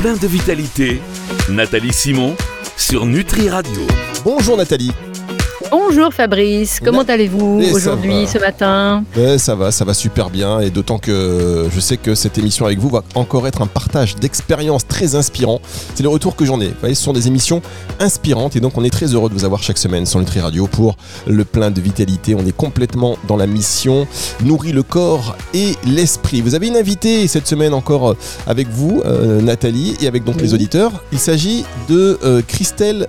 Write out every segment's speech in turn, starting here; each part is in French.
plein de vitalité, Nathalie Simon sur Nutri Radio. Bonjour Nathalie. Bonjour Fabrice, comment allez-vous aujourd'hui, ce matin Ben, ça va, ça va super bien et d'autant que je sais que cette émission avec vous va encore être un partage d'expériences très inspirant. C'est le retour que j'en ai. Vous voyez, ce sont des émissions inspirantes et donc on est très heureux de vous avoir chaque semaine sur Nutri Radio pour le plein de vitalité. On est complètement dans la mission nourrit le corps et l'esprit. Vous avez une invitée cette semaine encore euh, avec vous, euh, Nathalie, et avec donc les auditeurs. Il s'agit de euh, Christelle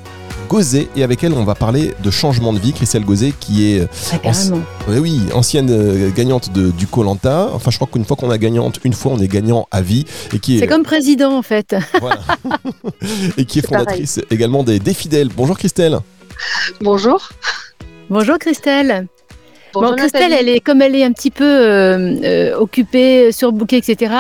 Gauzet et avec elle on va parler de changement de vie. Christelle Gauzet qui est Ah, carrément. oui, oui, ancienne euh, gagnante de, du Colanta. Enfin, je crois qu'une fois qu'on a gagnante, une fois on est gagnant à vie et qui est, C'est comme président en fait. voilà. et qui est pareil. fondatrice également des Défidèles. Bonjour Christelle. Bonjour. Bonjour Christelle. Bon, Christelle, elle est comme elle est un petit peu euh, euh, occupée, surbookée, etc.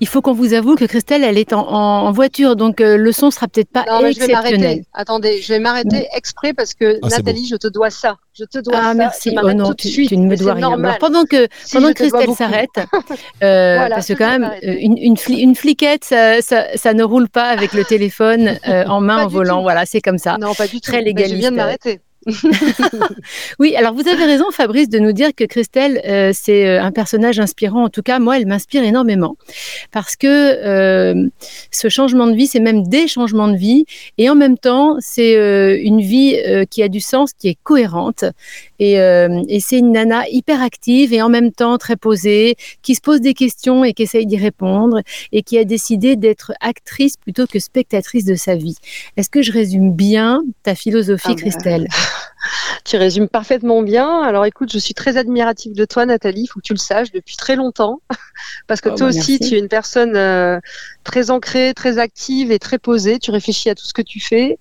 Il faut qu'on vous avoue que Christelle, elle est en, en- en voiture, donc euh, le son sera peut-être pas Non, mais je vais m'arrêter. Attendez, je vais m'arrêter exprès parce que Ah, Nathalie, je te dois ça. Je te dois Ah ça. merci. Oh non, tu, suite. tu ne me dois rien. normal. Alors, pendant que Si, pendant que Christelle s'arrête, euh, Voilà, parce que quand même euh, une, une, fli- une fliquette, ça, ça, ça ne roule pas avec le téléphone euh, en main Pas en volant. tout. Voilà, c'est comme ça. Non, pas du tout. Très Mais Je viens légaliste. de m'arrêter. Oui, alors vous avez raison, Fabrice, de nous dire que Christelle, euh, c'est euh, un personnage inspirant. En tout cas, moi, elle m'inspire énormément. Parce que euh, ce changement de vie, c'est même des changements de vie. Et en même temps, c'est euh, une vie euh, qui a du sens, qui est cohérente. Et, euh, et c'est une nana hyper active et en même temps très posée, qui se pose des questions et qui essaye d'y répondre. Et qui a décidé d'être actrice plutôt que spectatrice de sa vie. Est-ce que je résume bien ta philosophie, Ah bah, Christelle? Tu résumes parfaitement bien. Alors écoute, je suis très admirative de toi, Nathalie. Il faut que tu le saches depuis très longtemps. Parce que Oh, toi bah, aussi, merci. tu es une personne euh, très ancrée, très active et très posée. Tu réfléchis à tout ce que tu fais.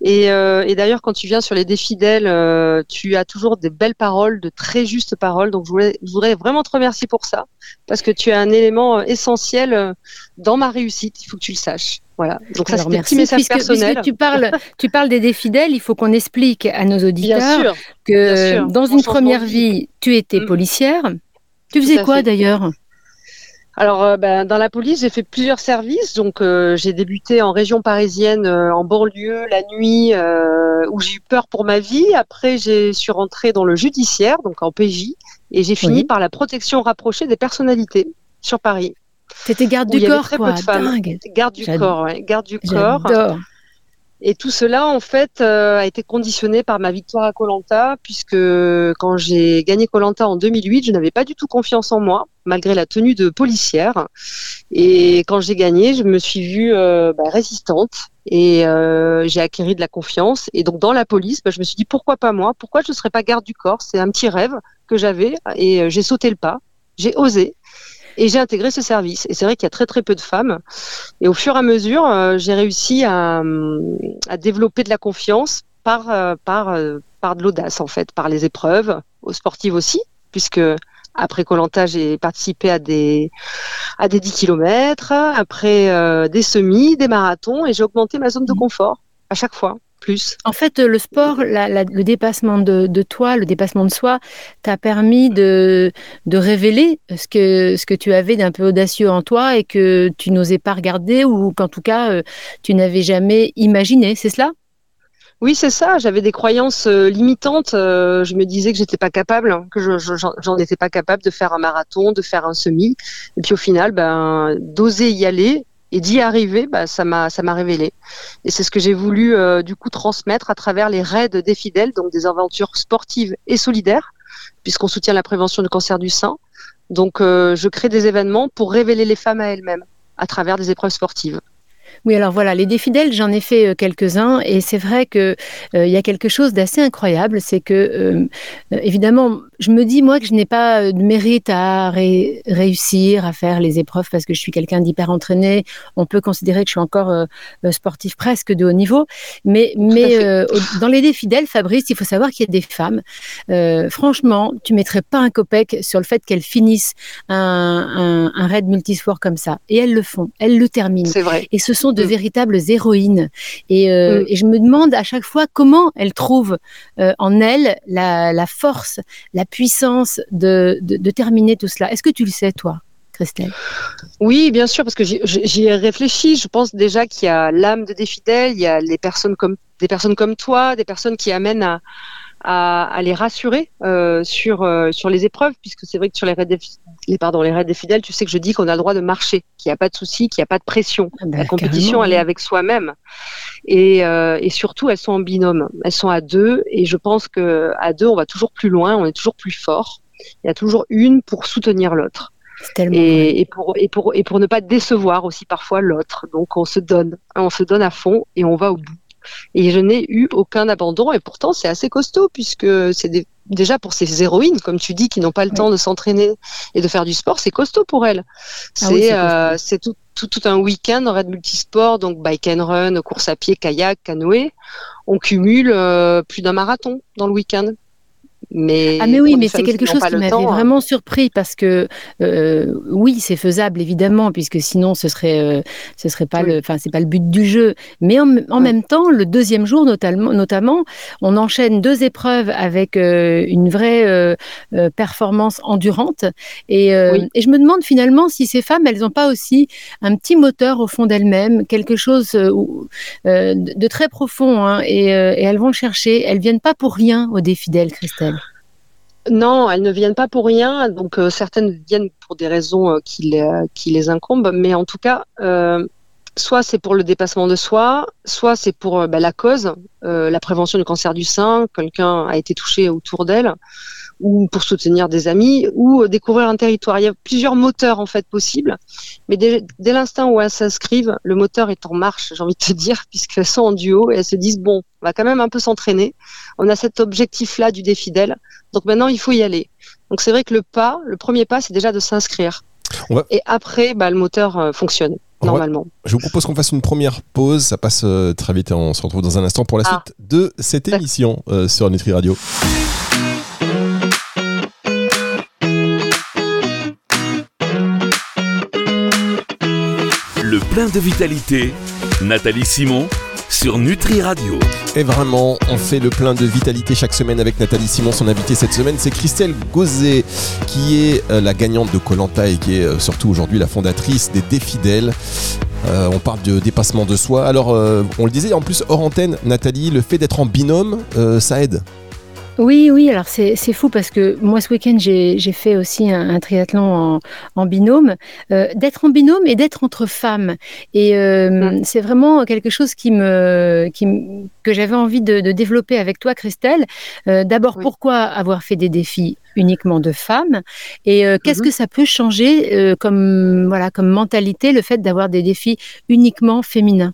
Et, euh, et d'ailleurs, quand tu viens sur les défidèles, euh, tu as toujours des belles paroles, de très justes paroles. Donc, je, voudrais vraiment te remercier pour ça, parce que tu es un élément euh, essentiel dans ma réussite. Il faut que tu le saches. Voilà. Donc ça, c'est messages puisque, personnels. puisque tu parles, tu parles des défidèles, il faut qu'on explique à nos auditeurs Bien sûr. que bien sûr. dans une première vie, tu étais Mm. policière. Tu faisais quoi d'ailleurs? Alors, euh, ben, dans la police, j'ai fait plusieurs services. Donc, euh, j'ai débuté en région parisienne, euh, en banlieue, la nuit, euh, où j'ai eu peur pour ma vie. Après, je suis rentrée dans le judiciaire, donc en PJ, et j'ai fini Oui. par la protection rapprochée des personnalités sur Paris. T'étais garde du corps, très peu quoi. de femmes. Dingue. Garde du corps, ouais, garde du corps. Et tout cela, en fait, euh, a été conditionné par ma victoire à Colanta, puisque quand j'ai gagné Colanta en 2008, je n'avais pas du tout confiance en moi, malgré la tenue de policière. Et quand j'ai gagné, je me suis vue euh, bah, résistante et euh, j'ai acquis de la confiance. Et donc, dans la police, bah, je me suis dit pourquoi pas moi? Pourquoi je ne serais pas garde du corps? C'est un petit rêve que j'avais et euh, j'ai sauté le pas, j'ai osé. Et j'ai intégré ce service. Et c'est vrai qu'il y a très très peu de femmes. Et au fur et à mesure, j'ai réussi à, développer de la confiance par, par, par de l'audace, en fait, par les épreuves, aux sportives aussi, puisque après Colanta, j'ai participé à des, à des 10 km, après euh, des semis, des marathons, et j'ai augmenté ma zone de Mhm. confort à chaque fois, plus. En fait, le sport, la- la- le dépassement de, de toi, le dépassement de soi, t'a permis de, de révéler ce que, ce que tu avais d'un peu audacieux en toi et que tu n'osais pas regarder ou qu'en tout cas, euh, tu n'avais jamais imaginé. C'est cela? Oui, c'est ça. J'avais des croyances euh, limitantes. Euh, je me disais que j'étais pas capable, hein, que je, je- j'en j'en étais pas capable de faire un marathon, de faire un semi. Et puis au final, ben, d'oser y aller et d'y arriver, ben, ça m'a, ça m'a révélé. Et c'est ce que j'ai voulu euh, du coup transmettre à travers les raids des fidèles, donc des aventures sportives et solidaires, puisqu'on soutient la prévention du cancer du sein. Donc, je crée des événements pour révéler les femmes à elles-mêmes à travers des épreuves sportives. Oui, alors voilà, les défidèles, j'en ai fait euh, quelques-uns et c'est vrai que euh, y a quelque chose d'assez incroyable, c'est que euh, évidemment, je me dis moi que je n'ai pas de mérite à ré- réussir à faire les épreuves parce que je suis quelqu'un d'hyper entraîné. On peut considérer que je suis encore euh, sportif presque de haut niveau, mais mais dans les défidèles, Fabrice, il faut savoir qu'il y a des femmes. franchement, tu mettrais pas un copec sur le fait qu'elles finissent un, un, un raid multisport comme ça, et elles le font, elles le terminent. C'est vrai. Et ce sont de véritables héroïnes. Et, euh, Mm. et je me demande à chaque fois comment elles trouvent euh, en elles la, la force, la puissance de, de, de terminer tout cela. Est-ce que tu le sais, toi Christelle? Oui, bien sûr, parce que j'y ai réfléchi. Je pense déjà qu'il y a l'âme de des fidèles, il y a les personnes comme des personnes comme toi, des personnes qui amènent à, à, les rassurer euh, sur euh, sur les épreuves, puisque c'est vrai que sur les les pardon les raids des fidèles, tu sais que je dis qu'on a le droit de marcher, qu'il n'y a pas de souci, qu'il n'y a pas de pression. Ah bah, la compétition, elle est avec soi-même, et, euh, et surtout elles sont en binôme, elles sont à deux, et je pense que à deux on va toujours plus loin, on est toujours plus fort. Il y a toujours une pour soutenir l'autre. Et, et, pour, et, pour, et pour ne pas décevoir aussi parfois l'autre. Donc on se donne, on se donne à fond et on va au bout. Et je n'ai eu aucun abandon et pourtant c'est assez costaud puisque c'est déjà pour ces héroïnes, comme tu dis, qui n'ont pas le temps de s'entraîner et de faire du sport, c'est costaud pour elles. Ah c'est euh, tout, tout, tout, un week-end en raid multisport, donc bike and run, course à pied, kayak, canoë. On cumule euh, plus d'un marathon dans le week-end. Mais ah mais oui, mais c'est quelque chose qui m'avait hein. vraiment surpris parce que euh, oui, c'est faisable évidemment puisque sinon ce serait euh, ce serait pas le, enfin c'est pas le but du jeu. Mais en, même temps, le deuxième jour notamment, notamment, on enchaîne deux épreuves avec euh, une vraie performance endurante et, et, je me demande finalement si ces femmes, elles n'ont pas aussi un petit moteur au fond d'elles-mêmes, quelque chose de, très profond hein, et, et elles vont le chercher. Elles viennent pas pour rien au défi d'elles, Christelle. Non, elles ne viennent pas pour rien. Donc euh, certaines viennent pour des raisons euh, qui, les, qui, les, incombent, mais en tout cas, euh, soit c'est pour le dépassement de soi, soit c'est pour bah, la cause, la prévention du cancer du sein. Quelqu'un a été touché autour d'elle, ou pour soutenir des amis, ou découvrir un territoire. Il y a plusieurs moteurs en fait possibles, mais dès, l'instant où elles s'inscrivent, le moteur est en marche, j'ai envie de te dire, puisqu'elles sont en duo et elles se disent bon, on va quand même un peu s'entraîner. On a cet objectif-là du défi d'elle, donc maintenant il faut y aller. Donc c'est vrai que le pas, le premier pas, c'est déjà de s'inscrire. Et après, bah, le moteur euh, fonctionne. Normalement. Je vous propose qu'on fasse une première pause. Ça passe euh, très vite et on se retrouve dans un instant pour la ah. suite de cette émission euh, sur Nutri Radio. Plein de vitalité, Nathalie Simon sur Nutri Radio. Et vraiment, on fait le plein de vitalité chaque semaine avec Nathalie Simon. Son invité cette semaine, c'est Christelle Gauzet, qui est euh, la gagnante de Colanta et qui est euh, surtout aujourd'hui la fondatrice des Défidèles. Euh, on parle de dépassement de soi. Alors, on le disait en plus hors antenne, Nathalie, le fait d'être en binôme, ça aide. Oui, oui, alors c'est fou parce que moi ce week-end j'ai fait aussi un, triathlon en, binôme. Euh, d'être en binôme et d'être entre femmes. Et euh, mm. c'est vraiment quelque chose qui me, qui, que j'avais envie de, développer avec toi, Christelle. Euh, d'abord, pourquoi avoir fait des défis uniquement de femmes? Et qu'est-ce mm-hmm. que ça peut changer comme, voilà, comme mentalité, le fait d'avoir des défis uniquement féminins?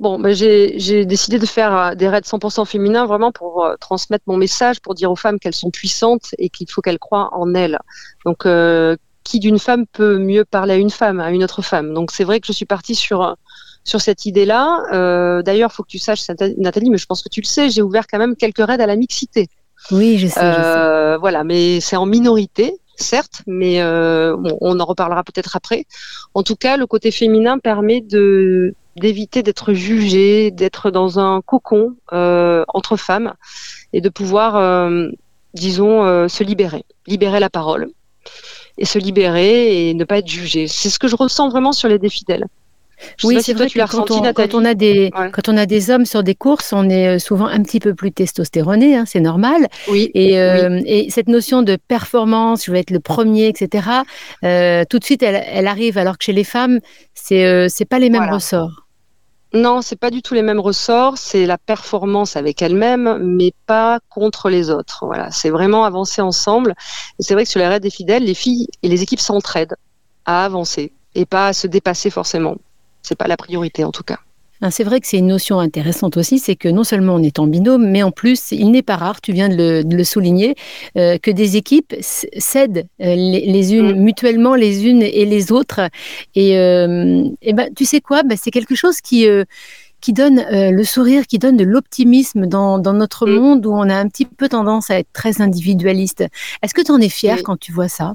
Bon, ben j'ai décidé de faire euh, des raids 100% féminins vraiment pour euh, transmettre mon message, pour dire aux femmes qu'elles sont puissantes et qu'il faut qu'elles croient en elles. Donc, euh, qui d'une femme peut mieux parler à une femme, à une autre femme? Donc, c'est vrai que je suis partie sur sur cette idée-là. Euh, D'ailleurs, faut que tu saches, Nathalie, mais je pense que tu le sais, j'ai ouvert quand même quelques raids à la mixité. Oui, je sais. je sais. Voilà, mais c'est en minorité certes, mais on en reparlera peut-être après. En tout cas, le côté féminin permet de d'éviter d'être jugé, d'être dans un cocon euh, entre femmes et de pouvoir, euh, disons, euh, se libérer, libérer la parole et se libérer et ne pas être jugé. C'est ce que je ressens vraiment sur les défidèles. oui, c'est vrai que quand on, quand on, a des, quand on a des hommes sur des courses, on est souvent un petit peu plus testostéroné, hein, c'est normal. Oui, et, et, cette notion de performance, je vais être le premier, etc., tout de suite, elle, elle, arrive, alors que chez les femmes, c'est c'est pas les mêmes ressorts. Non, c'est pas du tout les mêmes ressorts. C'est la performance avec elle-même, mais pas contre les autres. Voilà, c'est vraiment avancer ensemble. C'est vrai que sur les raids des fidèles, les filles et les équipes s'entraident à avancer et pas à se dépasser forcément. C'est pas la priorité en tout cas. Ah, c'est vrai que c'est une notion intéressante aussi, c'est que non seulement on est en binôme, mais en plus, il n'est pas rare, tu viens de le, souligner, euh, que des équipes cèdent euh, les, unes mm. mutuellement les unes et les autres. Et, euh, ben, tu sais quoi, ben, c'est quelque chose qui qui donne le sourire, qui donne de l'optimisme dans, notre mm. monde où on a un petit peu tendance à être très individualiste. Est-ce que tu en es fier quand tu vois ça?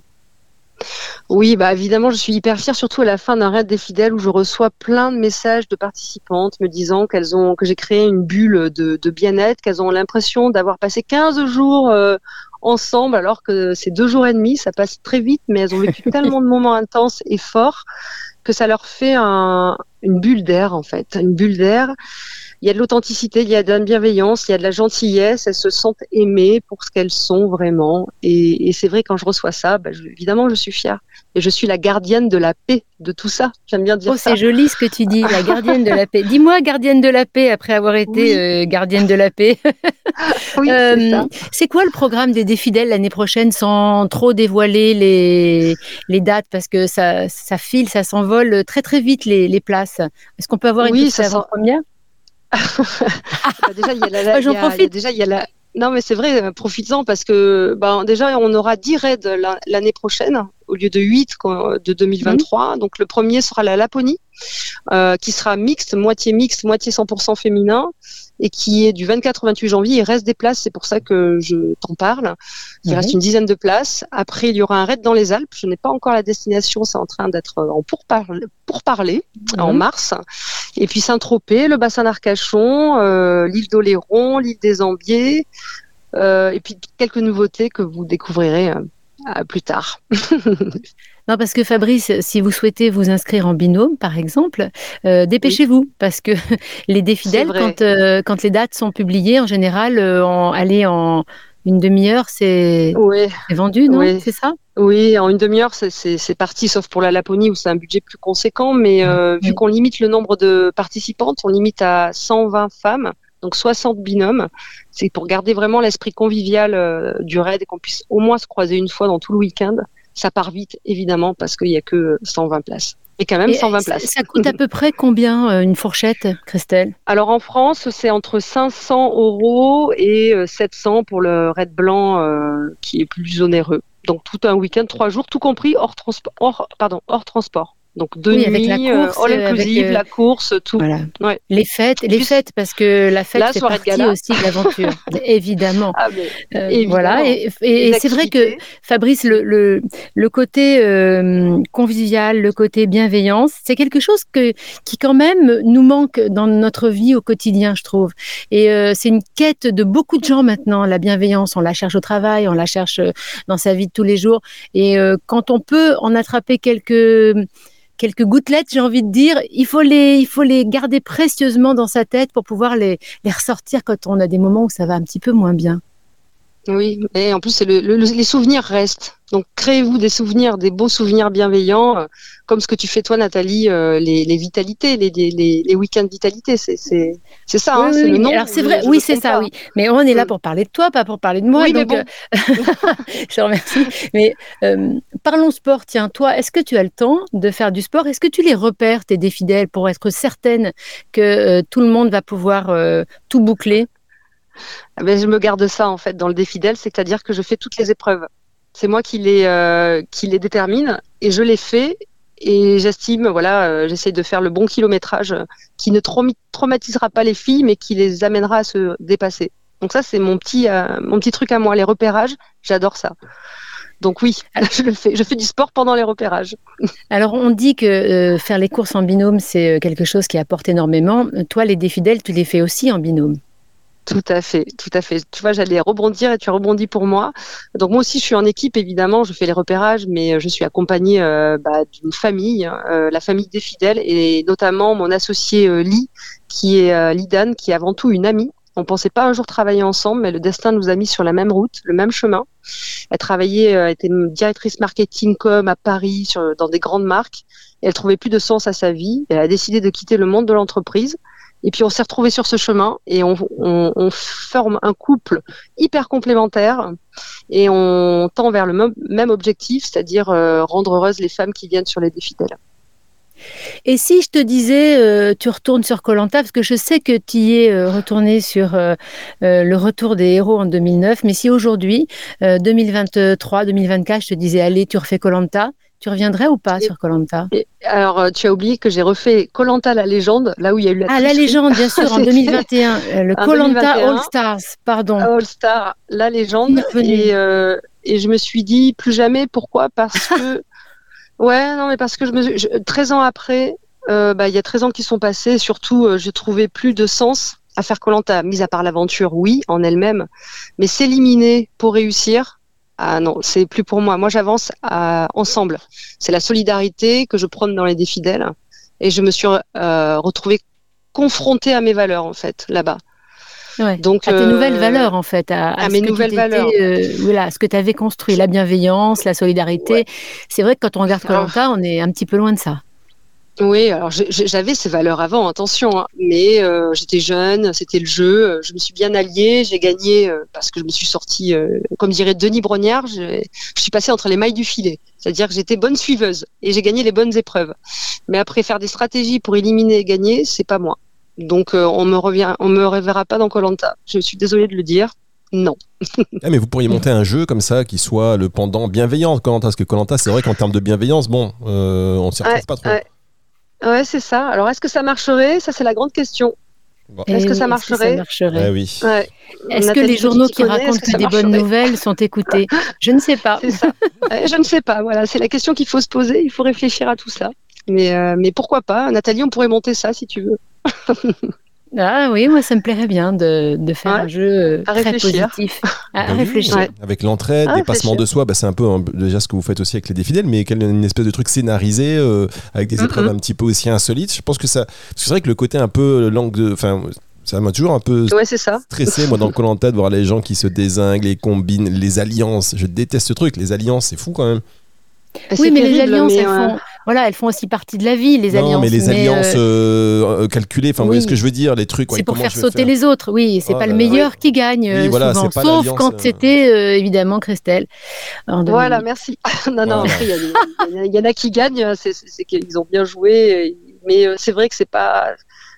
Oui, bah évidemment, je suis hyper fière, surtout à la fin d'un raid des fidèles où je reçois plein de messages de participantes me disant qu'elles ont que j'ai créé une bulle de, bien-être, qu'elles ont l'impression d'avoir passé 15 jours euh, ensemble, alors que c'est deux jours et demi, ça passe très vite, mais elles ont vécu tellement de moments intenses et forts que ça leur fait un, une bulle d'air en fait, une bulle d'air. Il y a de l'authenticité, il y a de la bienveillance, il y a de la gentillesse. Elles se sentent aimées pour ce qu'elles sont vraiment. Et, et c'est vrai quand je reçois ça, bah, je, évidemment je suis fière. Et je suis la gardienne de la paix de tout ça. J'aime bien dire oh, ça. C'est joli ce que tu dis, la gardienne de la paix. Dis-moi gardienne de la paix après avoir été Oui. euh, gardienne de la paix. oui. Euh, c'est quoi le programme des défidèles l'année prochaine sans trop dévoiler les, les dates? Parce que ça, ça file, ça s'envole très très vite les, les places. Est-ce qu'on peut avoir une Oui, petite avant-première? Bah, déjà, il y a la, Bah, j'en il y a- il y a profite. déjà, il y a la. Non, mais c'est vrai, euh, profites-en parce que ben, déjà, on aura 10 raids la- l'année prochaine au lieu de 8 qu'on- de 2023. Donc, le premier sera la Laponie, euh, qui sera mixte, moitié mixte, moitié 100% féminin, et qui est du 24 au 28 janvier. Il reste des places, c'est pour ça que je t'en parle. Il Mhm. reste une dizaine de places. Après, il y aura un raid dans les Alpes. Je n'ai pas encore la destination, c'est en train d'être en pourparler, pourparler en Mhm. mars. Et puis Saint-Tropez, le bassin d'Arcachon, euh, l'île d'Oléron, l'île des Ambiers, euh, et puis quelques nouveautés que vous découvrirez euh, euh, plus tard. Non, parce que Fabrice, si vous souhaitez vous inscrire en binôme, par exemple, euh, dépêchez-vous, parce que les défidèles, quand, euh, quand les dates sont publiées, en général, euh, en, aller en une demi-heure, c'est Oui, vendu, non Oui. C'est ça? Oui, en une demi-heure, c'est- parti, sauf pour la Laponie où c'est un budget plus conséquent. Mais vu qu'on limite le nombre de participantes, on limite à 120 femmes, donc 60 binômes. C'est pour garder vraiment l'esprit convivial euh, du raid et qu'on puisse au moins se croiser une fois dans tout le week-end. Ça part vite, évidemment, parce qu'il n'y a que 100 places. Et quand même Et 120 ça- places. Ça coûte à peu près combien euh, une fourchette, Christelle? Alors en France, c'est entre 500 euros et euh, 700 pour le raid blanc euh, qui est plus onéreux. Donc tout un week-end, trois jours, tout compris hors transport, hors, pardon, hors transport. Donc deux Oui, avec la euh, course, all euh, avec, euh, la course, tout. Voilà. Ouais. Les fêtes, les fêtes, parce que la fête de partie gala. aussi de l'aventure, évidemment. Ah, mais Euh, Évidemment. voilà, et, et- et les c'est vrai que. Fabrice, le, le, le côté euh, convivial, le côté bienveillance, c'est quelque chose que, qui quand même nous manque dans notre vie au quotidien, je trouve. Et euh, c'est une quête de beaucoup de gens maintenant, la bienveillance. On la cherche au travail, on la cherche dans sa vie de tous les jours. Et quand on peut en attraper quelques quelques gouttelettes, j'ai envie de dire, il faut les, il faut les garder précieusement dans sa tête pour pouvoir les, les ressortir quand on a des moments où ça va un petit peu moins bien. Oui, et en plus, c'est le, le- les souvenirs restent. Donc, créez-vous des souvenirs, des beaux souvenirs bienveillants, euh, comme ce que tu fais toi, Nathalie, euh, les, les vitalités, les, les, les, les week-ends vitalité. C'est ça, hein, Oui, c'est oui, le oui. nom. Alors c'est vrai, je oui, c'est ça, pas. oui. Mais on est là Mm. pour parler de toi, pas pour parler de moi. Oui, mais euh, je te remercie. Mais euh, parlons sport. Tiens, toi, est-ce que tu as le temps de faire du sport? Est-ce que tu les repères, tes défidèles, pour être certaine que euh, tout le monde va pouvoir euh, tout boucler? Ben, je me garde ça en fait dans le défidèle, c'est-à-dire que je fais toutes les épreuves. C'est moi qui les, euh, qui les détermine et je les fais et j'estime, voilà, euh, j'essaye de faire le bon kilométrage qui ne traumatisera pas les filles mais qui les amènera à se dépasser. Donc ça c'est mon petit, euh, mon petit truc à moi, les repérages, j'adore ça. Donc oui, je fais. Je fais du sport pendant les repérages. Alors, on dit que faire les courses en binôme, c'est quelque chose qui apporte énormément. Toi, les défidèles, tu les fais aussi en binôme? Tout à fait, tout à fait. Tu vois, j'allais rebondir et tu as rebondi pour moi. Donc moi aussi, je suis en équipe, évidemment, je fais les repérages, mais euh, je suis accompagnée euh, bah, d'une famille, euh, la famille des fidèles, et notamment mon associé Lee, qui est Lidan, qui est avant tout une amie. On pensait pas un jour travailler ensemble, mais le destin nous a mis sur la même route, le même chemin. Elle travaillait, euh, était directrice marketing com à Paris, sur, dans des grandes marques. Et elle trouvait plus de sens à sa vie. Elle a décidé de quitter le monde de l'entreprise. Et puis on s'est retrouvés sur ce chemin et on, on, on, forme un couple hyper complémentaire et on tend vers le même, objectif, c'est-à-dire euh, rendre heureuses les femmes qui viennent sur les défis d'elle. Et si je te disais, euh, tu retournes sur Colanta, parce que je sais que tu y es euh, retourné sur euh, le retour des héros en 2009, mais si aujourd'hui, 2023, 2024, je te disais, allez, tu refais Colanta, tu reviendrais ou pas et, sur Colanta Alors, euh, tu as oublié que j'ai refait Colanta la légende, là où il y a eu la Ah, la légende, bien sûr, en 2021. Euh, le Colanta All Stars, pardon. All Star, la légende. Et, euh, et je me suis dit, plus jamais. Pourquoi? Parce que. ouais, non, mais parce que je me, je, 13 ans après, euh, bah, il y a 13 ans qui sont passés. Surtout, euh, j'ai trouvé plus de sens à faire Colanta, mis à part l'aventure, oui, en elle-même, mais s'éliminer pour réussir, ah non, c'est plus pour moi. Moi, j'avance ensemble. C'est la solidarité que je prône dans les défis d'elle, et je me suis euh, retrouvée confrontée à mes valeurs en fait là-bas. Donc, à tes nouvelles euh, valeurs, en fait. À, mes nouvelles valeurs. Euh, voilà, ce que tu avais construit, la bienveillance, la solidarité. C'est vrai que quand on regarde Colanta, on est un petit peu loin de ça. Oui, alors j'avais ces valeurs avant, attention, hein, mais euh, j'étais jeune, c'était le jeu, je me suis bien alliée, j'ai gagné parce que je me suis sortie, comme dirait Denis Brognard, je, je, suis passée entre les mailles du filet, c'est-à-dire que j'étais bonne suiveuse et j'ai gagné les bonnes épreuves. Mais après faire des stratégies pour éliminer et gagner, c'est pas moi. Donc euh, on me revient, on me reverra pas dans Colanta. Je suis désolée de le dire. Non. ah, mais vous pourriez monter un jeu comme ça qui soit le pendant bienveillant de Colanta, parce que Colanta, c'est vrai qu'en termes de bienveillance, bon, euh, on s'y retrouve pas trop. Ouais, c'est ça. Alors est-ce que ça marcherait? Ça, c'est la grande question. Est-ce que, ça marcherait, ah oui. Est-ce que les journaux qui racontent que, des bonnes nouvelles sont écoutés Je ne sais pas. Ça. je ne sais pas. Voilà, c'est la question qu'il faut se poser. Il faut réfléchir à tout ça. Mais, euh, mais pourquoi pas? Nathalie, on pourrait monter ça si tu veux. Ah oui, moi ça me plairait bien de, de faire un jeu euh, très positif. À, bah réfléchir. Avec l'entraide, ah, dépassement de soi, bah, c'est un peu déjà ce que vous faites aussi avec les défidèles, mais une espèce de truc scénarisé euh, avec des épreuves un petit peu aussi insolites. Je pense que ça. C'est vrai que le côté un peu langue de. Enfin, ça m'a toujours un peu ouais, ça. stressé, moi, dans le Colanta, de voir les gens qui se désinguent, les combinent, les alliances. Je déteste ce truc. Les alliances, c'est fou quand même. Oui, mais les alliances, elles font, voilà, elles font aussi partie de la vie, les non, alliances. mais les alliances euh, euh, calculées, enfin, vous voyez ce que je veux dire, les trucs. c'est pour faire sauter les autres, oui, c'est oh pas le meilleur qui gagne, euh, souvent, sauf quand c'était évidemment Christelle. Voilà, merci. non, non, il y, en a qui gagnent, c'est qu'ils ont bien joué, mais c'est vrai que c'est pas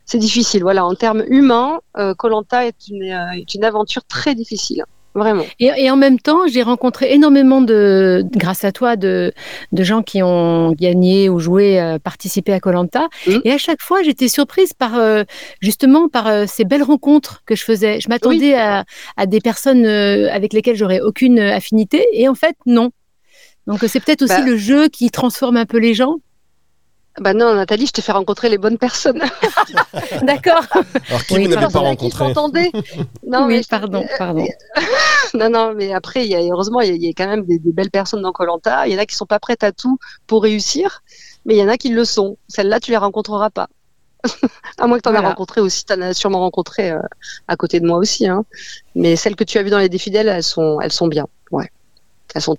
c'est difficile. Voilà, en termes humains, Colanta est, une, est une aventure très difficile. Vraiment. Et, en même temps, j'ai rencontré énormément de, grâce à toi, de, de gens qui ont gagné ou joué, euh, participé à Colanta. Mmh. Et à chaque fois, j'étais surprise par euh, justement par euh, ces belles rencontres que je faisais. Je m'attendais à, à, des personnes avec lesquelles j'aurais aucune affinité, et en fait, non. Donc c'est peut-être aussi bah le jeu qui transforme un peu les gens. Bah non, Nathalie, je t'ai fait rencontrer les bonnes personnes. D'accord. Alors qui oui, n'avait pas rencontré Non, oui, mais pardon, pardon. non, non, mais après, il y a, heureusement, il y, a, quand même des, belles personnes dans Colanta. Il y en a qui sont pas prêtes à tout pour réussir, mais il y en a qui le sont. Celles-là, tu les rencontreras pas. à moins que tu en aies rencontré aussi, tu en as sûrement rencontré euh, à côté de moi aussi. Hein. Mais celles que tu as vues dans les défidèles, elles sont, elles sont bien. Ouais.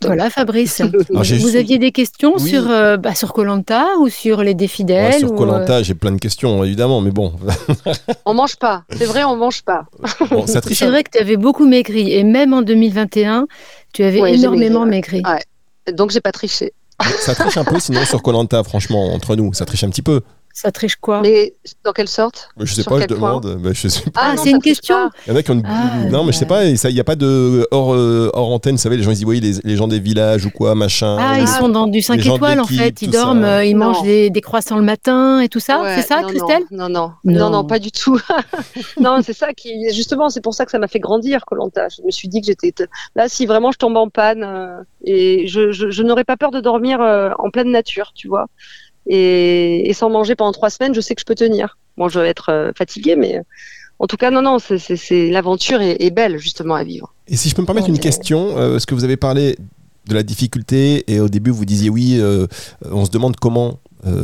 Voilà, Fabrice. vous aviez des questions sur euh, bah, sur Colanta ou sur les défidèles Sur Colanta, euh, j'ai plein de questions évidemment, mais bon. on mange pas. C'est vrai, on mange pas. c'est vrai que tu avais beaucoup maigri et même en 2021, tu avais énormément maigri. Ouais. Donc j'ai pas triché. Ça triche un peu sinon sur Colanta, franchement, entre nous, ça triche un petit peu. Ça triche quoi Mais dans quelle sorte? Je sais pas, je demande. Bah, je sais pas. Ah, c'est une question Il y en a qui ont. Ah, non, mais je sais pas, il n'y a pas de hors, euh, hors antenne, vous savez, les gens ils disent, oui, les, les, gens des villages ou quoi, machin. Ah, ils sont dans du 5 étoiles en fait, ils dorment, euh, ils mangent des, des, croissants le matin et tout ça, c'est ça, Christelle non non. non non. pas du tout. non, c'est ça qui. Justement, c'est pour ça que ça m'a fait grandir, Colanta. Je me suis dit que j'étais. Là, si vraiment je tombe en panne, euh, et je, je, je n'aurais pas peur de dormir en pleine nature, tu vois. Et, sans manger pendant trois semaines, je sais que je peux tenir. Bon, je vais être euh, fatiguée, mais euh, en tout cas, non, non, c'est l'aventure est, belle justement à vivre. Et si je peux me permettre une question, euh, ce que vous avez parlé de la difficulté et au début vous disiez oui, on se demande comment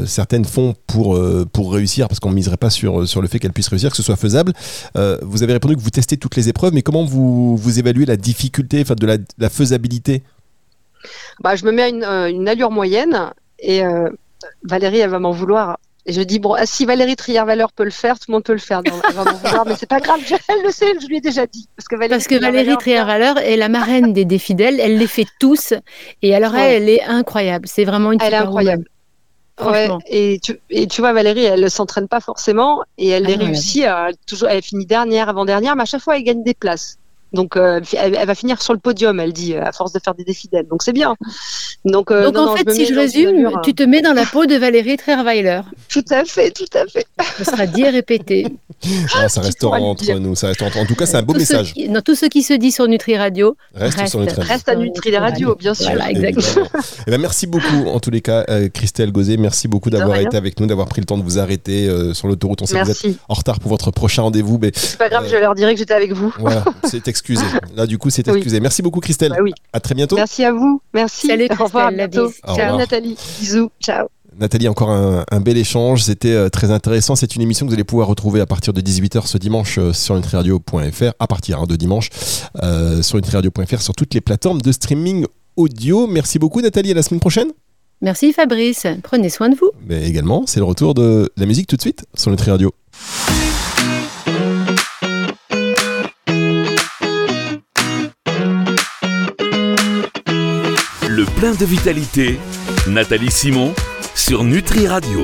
certaines font pour, pour réussir, parce qu'on ne miserait pas sur, sur le fait qu'elles puissent réussir, que ce soit faisable. vous avez répondu que vous testez toutes les épreuves, mais comment vous, vous évaluez la difficulté, enfin de la, la faisabilité? Bah, Je me mets à une, une allure moyenne et Valérie, elle va m'en vouloir. Et je dis, bon, ah, si Valérie Trier-Valeur peut le faire, tout le monde peut le faire. elle va m'en vouloir, mais c'est pas grave, elle le sait, je lui ai déjà dit. Parce que Valérie, Trier-Valeur est la marraine des défis d'elle, elle les fait tous. Et alors, elle, elle est incroyable. C'est vraiment une Elle est incroyable. et, tu, et tu vois, Valérie, elle ne s'entraîne pas forcément et elle ah les réussit. toujours, elle finit dernière, avant-dernière, mais à chaque fois, elle gagne des places. Donc euh, elle, elle va finir sur le podium, elle dit, à force de faire des défis d'elle. Donc c'est bien. Donc, euh, Donc non, en non, fait, me si je dans résume, allure, tu te mets dans la peau de Valérie Trierweiler. Tout à fait, tout à fait. Ce sera dit et répété. Ah, ça tu reste pourras le entre nous. Ça reste entre... En tout cas, c'est un beau Tout message. qui- non, tout ce qui se dit sur Nutri Radio Reste, reste- sur avis. Reste à Nutri les radios, bien sûr. Voilà, exactement. Eh ben, merci beaucoup, en tous les cas, euh, Christelle Gauzet. Merci beaucoup d'avoir été avec nous, d'avoir pris le temps de vous arrêter euh, sur l'autoroute. On sait que vous êtes en retard pour votre prochain rendez-vous, mais C'est pas grave, Euh, je leur dirai que j'étais avec vous. voilà, c'est excusé. Là, du coup, c'est Oui. excusé. Merci beaucoup, Christelle. Bah oui. À très bientôt. Merci à vous. Merci. Salut, Au revoir. à bientôt. Ciao revoir. Nathalie. Bisous. Ciao. Nathalie, encore un, un bel échange. C'était euh, très intéressant. C'est une émission que vous allez pouvoir retrouver à partir de 18h ce dimanche euh, sur nutriradio.fr, à partir hein, de dimanche, euh, sur nutriradio.fr, sur toutes les plateformes de streaming audio. Merci beaucoup, Nathalie. À la semaine prochaine. Merci Fabrice. Prenez soin de vous. Mais également, c'est le retour de la musique tout de suite sur Nutri Radio. Plein de vitalité, Nathalie Simon sur Nutri Radio.